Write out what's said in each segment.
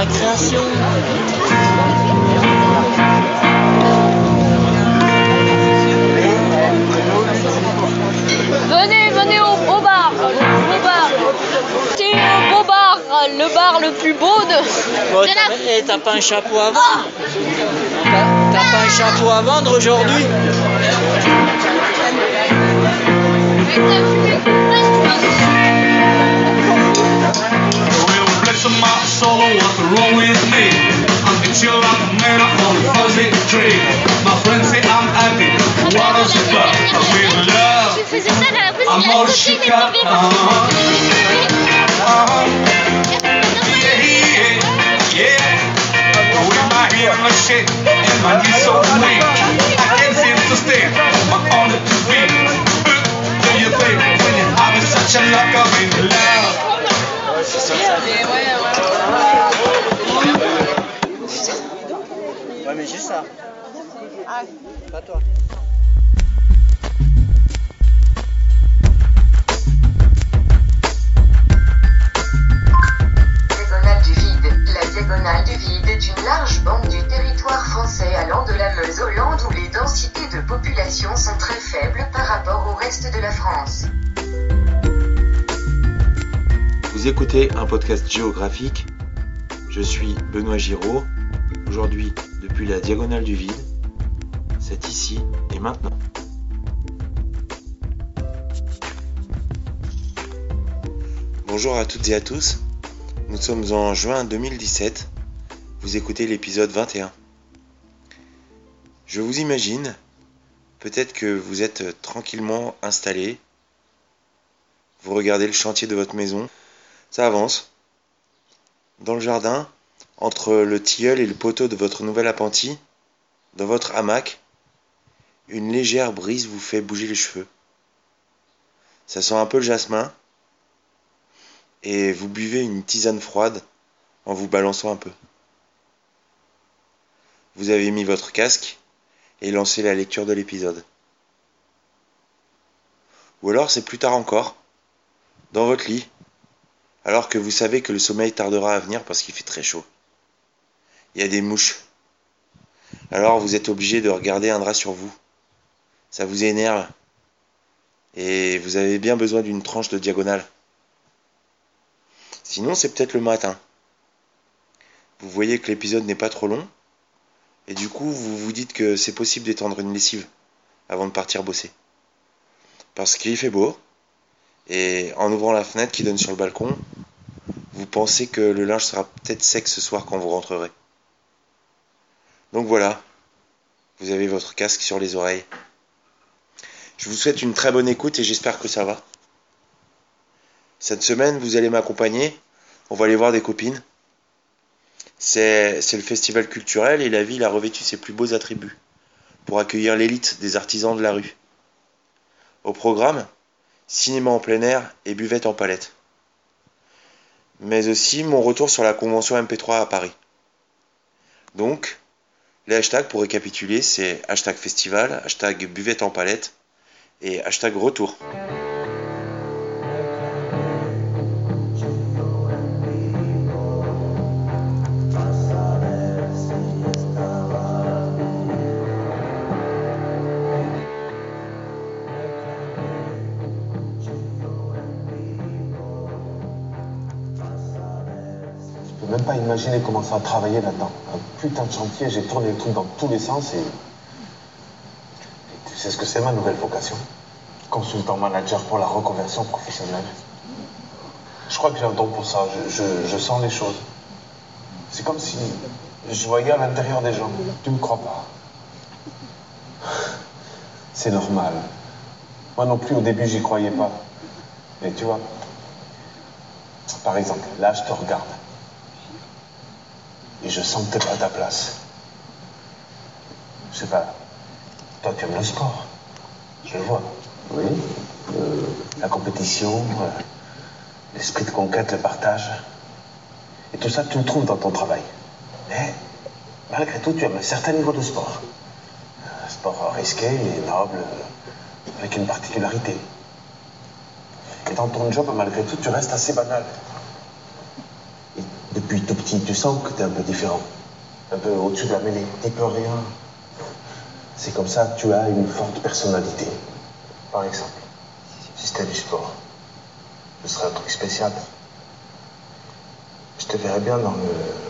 la création. Venez, venez au beau bar, au beau bar. C'est le beau bar, le bar le plus beau de. Bon, de la- t'as eh, t'as pas un chapeau à vendre T'as t'as pas un chapeau à vendre aujourd'hui? Shape and my knees so weak, I can't seem to stand my own two feet. Do you think when you're having such a luck of in love? Ouais, mais juste ça. Pas toi. Écoutez un podcast géographique. Je suis Benoît Giraud. Aujourd'hui, depuis la diagonale du vide, c'est ici et maintenant. Bonjour à toutes et à tous. Nous sommes en juin 2017. Vous écoutez l'épisode 21. Je vous imagine, peut-être que vous êtes tranquillement installé. Vous regardez le chantier de votre maison. Ça avance. Dans le jardin, entre le tilleul et le poteau de votre nouvel appentis, dans votre hamac, une légère brise vous fait bouger les cheveux. Ça sent un peu le jasmin, et vous buvez une tisane froide en vous balançant un peu. Vous avez mis votre casque et lancé la lecture de l'épisode. Ou alors c'est plus tard encore, dans votre lit, alors que vous savez que le sommeil tardera à venir parce qu'il fait très chaud. Il y a des mouches. Alors vous êtes obligé de regarder un drap sur vous. Ça vous énerve. Et vous avez bien besoin d'une tranche de diagonale. Sinon, c'est peut-être le matin. Vous voyez que l'épisode n'est pas trop long. Et du coup, vous vous dites que c'est possible d'étendre une lessive avant de partir bosser. Parce qu'il fait beau. Et en ouvrant la fenêtre qui donne sur le balcon, vous pensez que le linge sera peut-être sec ce soir quand vous rentrerez. Donc voilà, vous avez votre casque sur les oreilles. Je vous souhaite une très bonne écoute et j'espère que ça va. Cette semaine, vous allez m'accompagner. On va aller voir des copines. C'est le festival culturel et la ville a revêtu ses plus beaux attributs pour accueillir l'élite des artisans de la rue. Au programme, cinéma en plein air et buvette en palette. Mais aussi mon retour sur la convention MP3 à Paris. Donc, les hashtags pour récapituler, c'est hashtag festival, hashtag buvette en palette et hashtag retour. Je peux même pas imaginer comment ça a travaillé là-dedans. Un putain de chantier, j'ai tourné le truc dans tous les sens et... tu sais ce que c'est ma nouvelle vocation? Consultant manager pour la reconversion professionnelle. Je crois que j'ai un don pour ça, je- je sens les choses. C'est comme si je voyais à l'intérieur des gens. Tu me crois pas? C'est normal. Moi non plus au début j'y croyais pas. Mais tu vois, par exemple, là je te regarde. Et je sens que t'es pas à ta place. Je sais pas. Toi, tu aimes le sport. Je le vois. Oui. Euh, la compétition, euh, l'esprit de conquête, le partage. Et tout ça, tu le trouves dans ton travail. Mais, malgré tout, tu aimes un certain niveau de sport. Un sport risqué et noble, avec une particularité. Et dans ton job, malgré tout, tu restes assez banal. Depuis tout petit, tu sens que tu es un peu différent. Un peu au-dessus de la mêlée. T'es plus rien. C'est comme ça que tu as une forte personnalité. Par exemple, si c'était du sport, ce serait un truc spécial. Je te verrais bien dans le.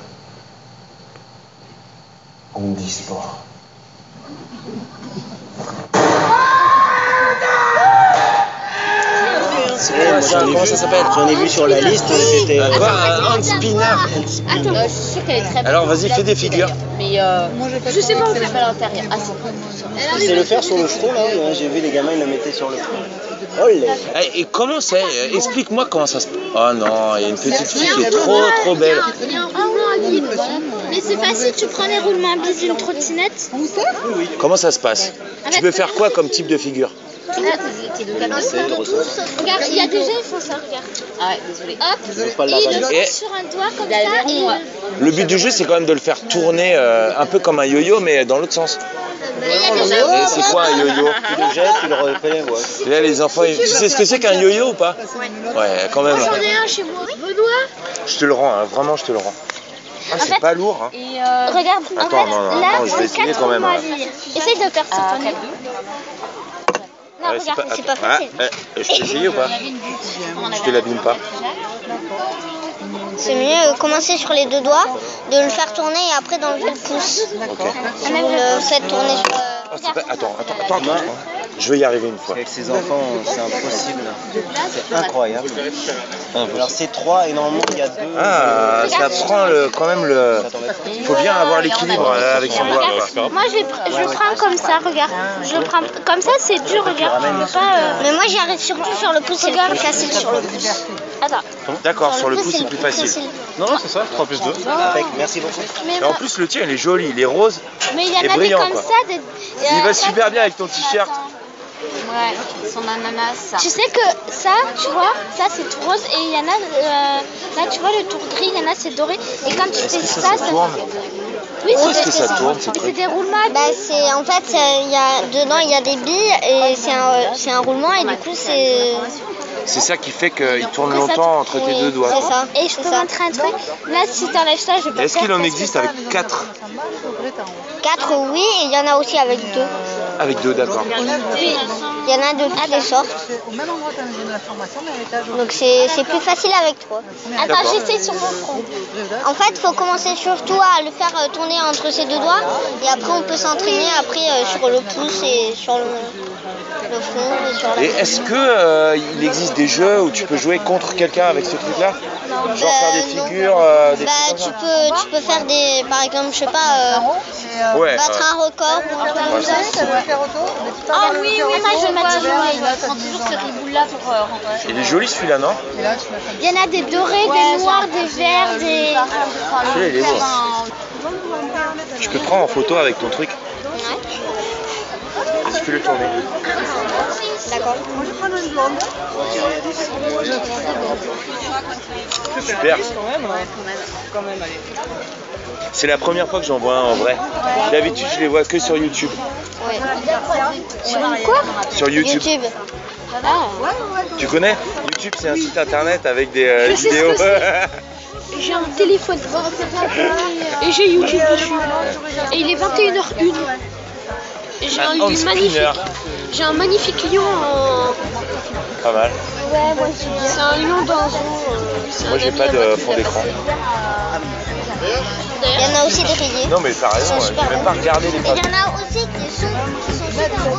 Comment ça s'appelle J'en ai vu sur la liste, c'était. Quoi Un hand spinner Attends, je suis sûre qu'elle est très Alors, vas-y, fais des figures. Mais euh, je sais pas où c'est à l'intérieur. Ah, c'est C'est le faire sur le front là, j'ai vu les gamins ils le mettaient sur le front. Oh là Eh, Et comment c'est Explique-moi comment ça se passe. Oh non, il y a une petite fille qui est trop trop belle. Il y a un roulement à vide. Mais c'est facile, tu prends les roulements à d'une trottinette. Comment ça se passe Tu peux faire quoi comme type de figure Regarde, il y a des gens, ils font ça, regarde. Ah ouais, désolé. Hop, ils font sur un doigt comme ça. le Et moi. Le but du jeu, c'est quand même de le faire tourner euh, un peu comme un yo-yo, mais dans l'autre sens. c'est quoi un yo-yo Tu le jettes, tu le refais, ouais. Et là, les enfants, tu sais ce que c'est qu'un yo-yo ou pas Ouais, quand même. J'en ai un chez moi. Benoît Je te le rends, hein, vraiment, je te le rends. Ah, c'est fait- pas lourd, hein. Et euh, Regarde, en Attends, fait, non, non, là, attends, je vais essayer quand même, hein. Essaye de faire ça. 4-2. Non, Ouais, regarde, c'est pas facile. ah, eh, je t'ai essayé ou pas Je te l'abîme pas. C'est mieux euh, commencer sur les deux doigts, de le faire tourner et après d'enlever le pouce. Ok. Vous le faites tourner sur. Euh, Ah, Attends, attends, attends. Je vais y arriver une fois. Avec ses enfants, c'est impossible. C'est incroyable. Alors c'est trois et normalement il y a deux. Ah, ça prend le, quand même le. Il faut bien avoir l'équilibre euh, avec son doigt. Moi, je, je le prends comme ça, regarde. Je prends comme ça, c'est dur, regarde. Pas. euh, Mais moi j'y arrive surtout sur le pouce, c'est plus facile sur le pouce. Attends. D'accord, sur le pouce, c'est plus facile. Non, non, c'est ça, 3 plus 2. Impec, merci beaucoup. Et en plus, le tien, il est joli, il est rose. mais il y en et a des brillant, comme quoi. ça. Des, Il euh, va super bien avec ton t-shirt. Ouais, son ananas. ça. Tu sais que ça, tu vois, ça c'est tout rose et il y en a, euh, là tu vois le tour gris, il y en a c'est doré et quand tu fais ça, ça, ça tourne Oui, Où est-ce c'est que ça tourne, c'est des roulements. Bah c'est en fait il y a dedans il y a des billes et c'est un c'est un roulement et du coup c'est C'est ça qui fait qu'il tourne longtemps entre tes deux doigts. c'est ça. Et je peux montrer un truc. Là, si t'enlèves ça, je vais pas Est-ce faire qu'il en existe avec 4 quatre oui et il y en a aussi avec deux. Avec deux, d'accord. Oui, il y en a de toutes les sortes. Donc c'est c'est plus facile avec trois. Attends, D'accord. j'essaie sur mon front. En fait, il faut commencer surtout à le faire euh, tourner entre ses deux doigts et après on peut s'entraîner après euh, sur le pouce et sur le, le et sur la Et est-ce que euh, il existe des jeux où tu peux jouer contre quelqu'un avec ce truc-là? Genre faire des Euh, figures, euh, des Bah, trucs tu comme ça? peux, tu peux faire des, par exemple, je sais pas, euh, Ouais. battre un record ou un truc comme ça. Ah oui, oui, je vais mettre je vois. Il prend toujours ce riboule-là pour euh, rentrer. Il est joli celui-là, non? Il y en a des dorés, des noirs, des verts, des. Celui-là, il est beau. Je peux te prendre en photo avec ton truc tu peux le tourner D'accord. Super. C'est la première fois que j'en vois un en vrai. D'habitude, je les vois que sur YouTube. Sur quoi Sur YouTube. YouTube. Tu connais YouTube, c'est un site internet avec des euh, Je sais ce vidéos. que J'ai un téléphone et j'ai YouTube dessus. Et il est 21h01. J'ai un, un magnifique. spinner. J'ai un magnifique lion en. Pas mal. Ouais, moi aussi. C'est un lion dans un zoo. C'est Moi, un j'ai pas de fond d'écran. Il y en a aussi des rayés. Non, mais t'as raison, j'ai même pas regardé les Et il pages. y en a aussi qui sont, qui sont super beaux.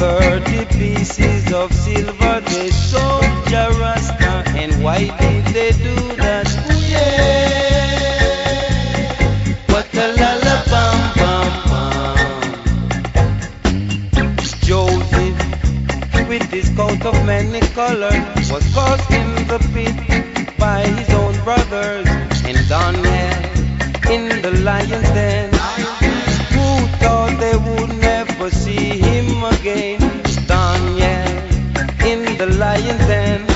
30 pieces of silver they sold Jarasta. And why did they do that? Yeah. What a la bam bam bam. Joseph, with his coat of many colors, was cast in the pit by his own brothers. And Daniel in the lion's den. lying then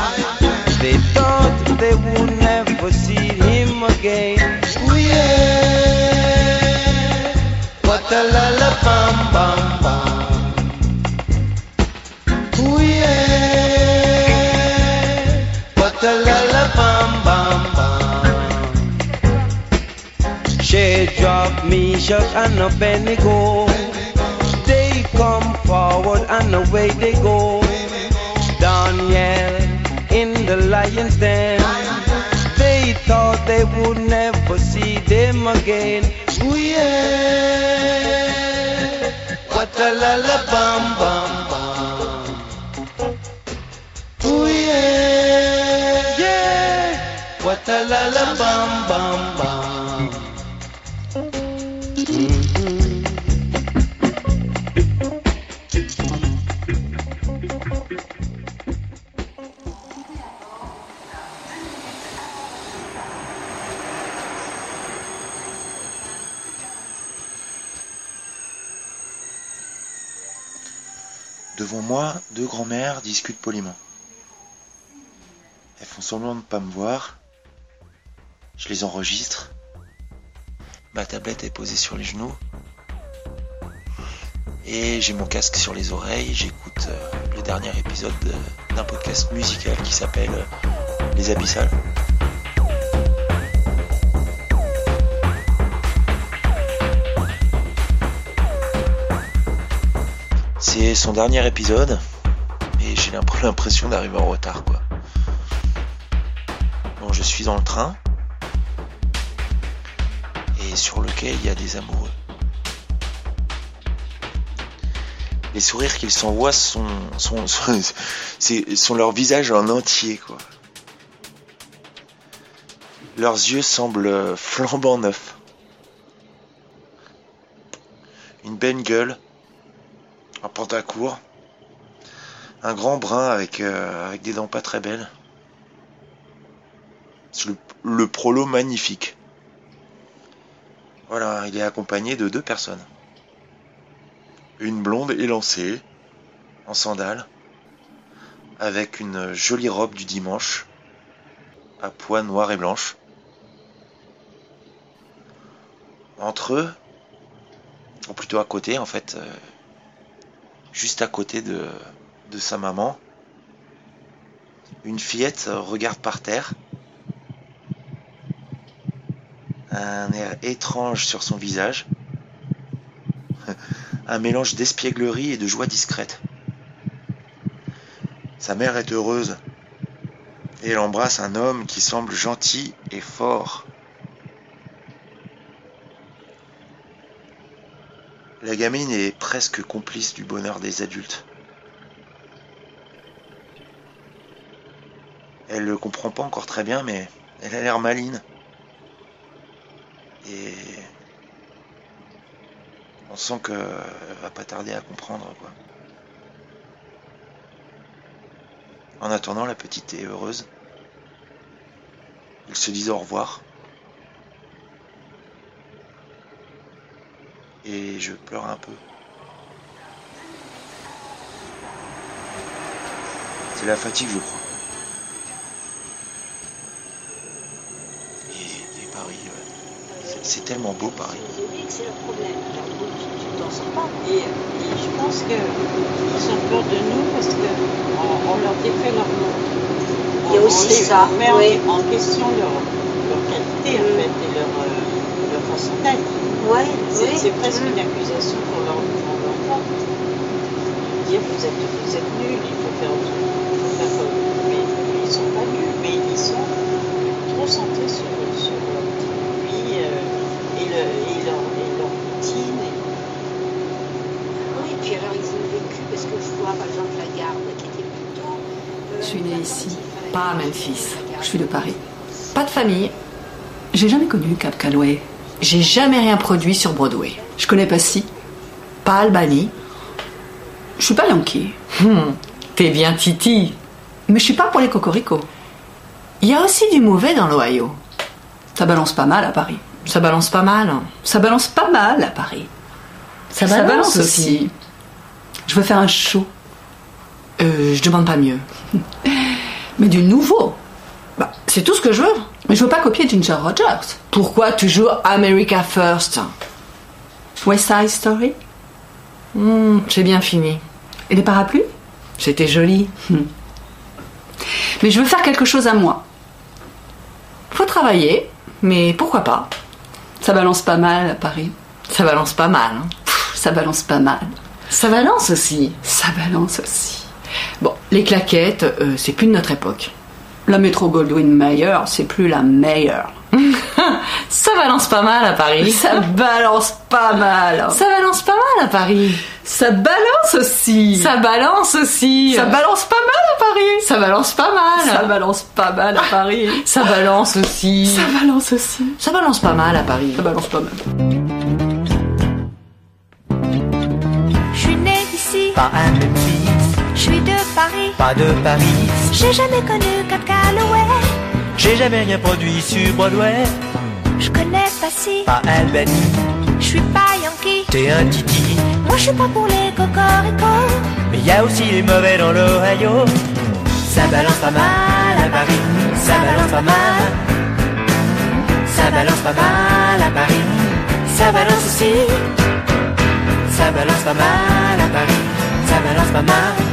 They thought they would never see him again. Ooh, yeah. What a la la bam Ooh, yeah. What a. She dropped me, shook, and a penny go. They come forward, and away they go. Daniel in the lion's den. They thought they would never see them again. Ooh yeah. What a la la bam bam bam. Ooh yeah. Yeah. What a la la grands-mères discutent poliment. Elles font semblant de ne pas me voir. Je les enregistre. Ma tablette est posée sur les genoux. Et j'ai mon casque sur les oreilles. J'écoute euh, le dernier épisode de- d'un podcast musical qui s'appelle euh, Les Abyssales. C'est son dernier épisode l'impression d'arriver en retard quoi. Bon, je suis dans le train et sur le quai il y a des amoureux. Les sourires qu'ils s'envoient sont, sont, sont, sont leurs visages en entier quoi. Leurs yeux semblent flambant neufs. Une belle gueule, un pantacourt, un grand brun avec, euh, avec des dents pas très belles. C'est le, le prolo magnifique. Voilà, il est accompagné de deux personnes. Une blonde élancée, en sandales, avec une jolie robe du dimanche, à pois noir et blanche. Entre eux, ou plutôt à côté en fait, euh, juste à côté de, de sa maman, une fillette regarde par terre, un air étrange sur son visage, un mélange d'espièglerie et de joie discrète. Sa mère est heureuse et elle embrasse un homme qui semble gentil et fort. La gamine est presque complice du bonheur des adultes. Elle le comprend pas encore très bien, mais elle a l'air maline. Et on sent qu'elle va pas tarder à comprendre, quoi. En attendant, la petite est heureuse. Ils se disent au revoir. Et je pleure un peu. C'est la fatigue, je crois. C'est- tellement beau, Paris. C'est le problème. Tu t'en sors pas. Et, et je pense qu'ils ont peur de nous parce qu'on on leur défait leur nom. Il y a On- aussi on ça, met en- oui. en, question leur, leur qualité en fait et leur, euh, leur façon d'être. Ouais, C'est oui. presque Mm. une accusation pour leur, pour leur porte. Dire vous êtes, vous êtes nuls, il faut faire autre il faut faire comme vous. Mais ils sont pas nuls, mais ils sont trop centrés sur, sur leur petite vie euh, et, le, et, leur, et leur routine. Et, plus parce que je vois par exemple la garde qui était plutôt. Je suis née ici, pas à Memphis. Je suis de Paris. Pas de famille. J'ai jamais connu Cap Calloway. J'ai jamais rien produit sur Broadway. Je connais pas si, pas Albany. Je suis pas Yankee. Hmm, T'es bien Titi. Mais je suis pas pour les cocoricots. Il y a aussi du mauvais dans l'Ohio. Ça balance pas mal à Paris. Ça balance pas mal. Ça balance pas mal à Paris. Ça balance aussi. Je veux faire un show. Euh, je demande pas mieux. Mais du nouveau. Bah, c'est tout ce que je veux. Mais je veux pas copier Ginger Rogers. Pourquoi toujours America First? West Side Story? Hmm, C'est bien fini. Et les parapluies? C'était joli. Hmm. Mais je veux faire quelque chose à moi. Faut travailler, mais pourquoi pas? Ça balance pas mal à Paris. Ça balance pas mal. hein. Ça balance pas mal. Ça balance aussi. Ça balance aussi. Bon, les claquettes, euh, c'est plus de notre époque. La métro Goldwyn Mayer, c'est plus la meilleure. Ça balance pas mal à Paris. Ça balance pas mal. Ça balance pas mal à Paris. Ça balance aussi. Ça balance aussi. Ça balance pas mal à Paris. Ça balance pas mal. Ça balance pas mal à Paris. Ça balance aussi. Ça balance aussi. Ça balance pas mal à Paris. Ça balance pas mal. Je suis née ici, Pas à Paris. pas de Paris. J'ai jamais connu Cap Calloway. J'ai jamais rien produit sur Broadway. Je connais pas si, Pas Albany, je suis pas Yankee. t'es un titi. Moi je suis pas pour les cocoricots. Mais y a aussi les mauvais dans l'Ohio. Ça balance pas mal à Paris. Ça balance pas mal. Ça balance pas mal à Paris. Ça balance aussi. Ça balance pas mal à Paris. Ça balance pas mal.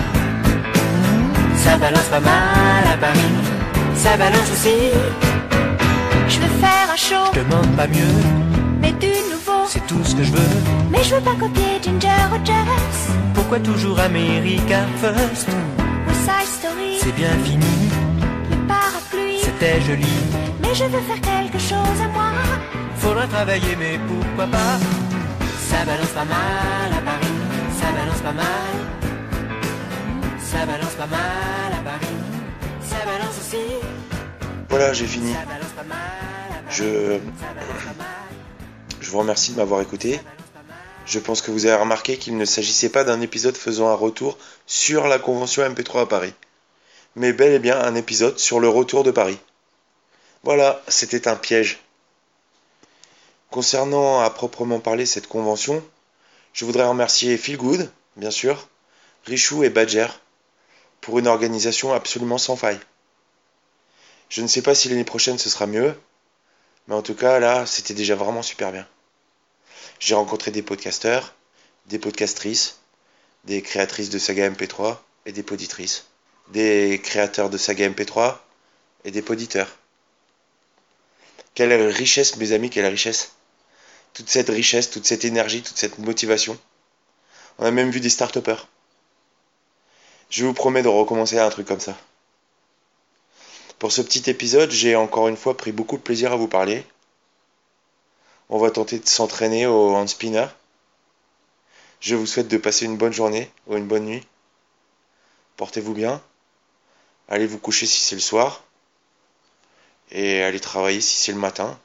Ça balance pas mal à Paris. Ça balance aussi. Je veux faire un show, Je demande pas mieux. mais du nouveau. C'est tout ce que je veux. Mais je veux pas copier Ginger Rogers. Pourquoi toujours America First? West Side Story, C'est bien fini. les parapluies. C'était joli. Mais je veux faire quelque chose à moi. Faudra travailler, mais pourquoi pas? Ça balance pas mal à Paris. Ça balance pas mal. Ça balance pas mal à Paris. Ça balance aussi. Voilà, j'ai fini. Je, je vous remercie de m'avoir écouté. Je pense que vous avez remarqué qu'il ne s'agissait pas d'un épisode faisant un retour sur la convention MP3 à Paris, mais bel et bien un épisode sur le retour de Paris. Voilà, c'était un piège. Concernant à proprement parler cette convention, je voudrais remercier Phil Good, bien sûr, Richou et Badger, pour une organisation absolument sans faille. Je ne sais pas si l'année prochaine ce sera mieux, mais en tout cas là, c'était déjà vraiment super bien. J'ai rencontré des podcasteurs, des podcastrices, des créatrices de saga MP3 et des poditrices, des créateurs de saga MP3 et des poditeurs. Quelle richesse, mes amis, quelle richesse. Toute cette richesse, toute cette énergie, toute cette motivation. On a même vu des start Je vous promets de recommencer un truc comme ça. Pour ce petit épisode, j'ai encore une fois pris beaucoup de plaisir à vous parler. On va tenter de s'entraîner au hand spinner. Je vous souhaite de passer une bonne journée ou une bonne nuit. Portez-vous bien. Allez vous coucher si c'est le soir. Et allez travailler si c'est le matin.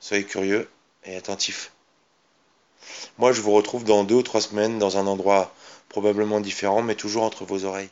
Soyez curieux et attentifs. Moi, je vous retrouve dans deux ou trois semaines dans un endroit probablement différent, mais toujours entre vos oreilles.